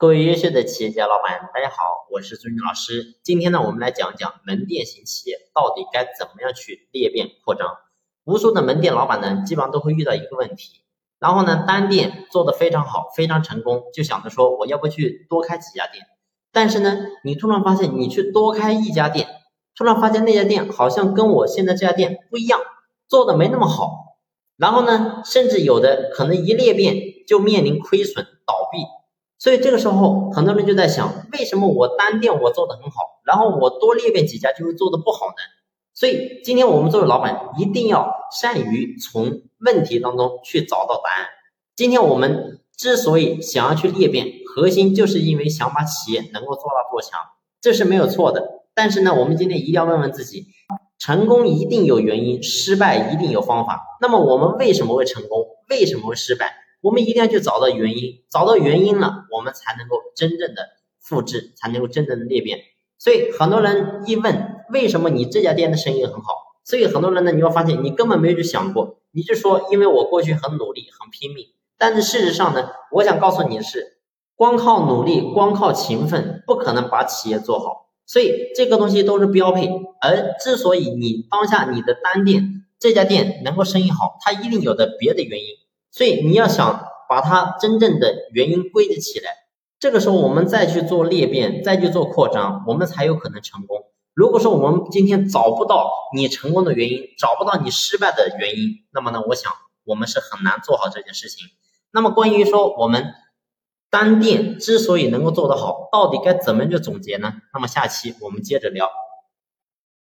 各位优秀的企业家老板，大家好，我是朱军老师。今天呢，我们来讲讲门店型企业到底该怎么样去裂变扩张。无数的门店老板呢，基本上都会遇到一个问题，然后呢，单店做得非常好，非常成功，就想着说我要不去多开几家店。但是呢，你突然发现你去多开一家店，突然发现那家店好像跟我现在这家店不一样，做的没那么好。然后呢，甚至有的可能一裂变就面临亏损倒闭。所以这个时候，很多人就在想，为什么我单店我做的很好，然后我多裂变几家就会做的不好呢？所以今天我们作为老板，一定要善于从问题当中去找到答案。今天我们之所以想要去裂变，核心就是因为想把企业能够做大做强，这是没有错的。但是呢，我们今天一定要问问自己，成功一定有原因，失败一定有方法。那么我们为什么会成功？为什么会失败？我们一定要去找到原因，找到原因了，我们才能够真正的复制，才能够真正的裂变。所以很多人一问，为什么你这家店的生意很好？所以很多人呢，你会发现你根本没有去想过，你就说因为我过去很努力，很拼命。但是事实上呢，我想告诉你的是，光靠努力，光靠勤奋，不可能把企业做好。所以这个东西都是标配。而之所以你当下你的单店这家店能够生意好，它一定有的别的原因。所以你要想把它真正的原因归结起来，这个时候我们再去做裂变，再去做扩张，我们才有可能成功。如果说我们今天找不到你成功的原因，找不到你失败的原因，那么呢，我想我们是很难做好这件事情。那么关于说我们单店之所以能够做得好，到底该怎么去总结呢？那么下期我们接着聊。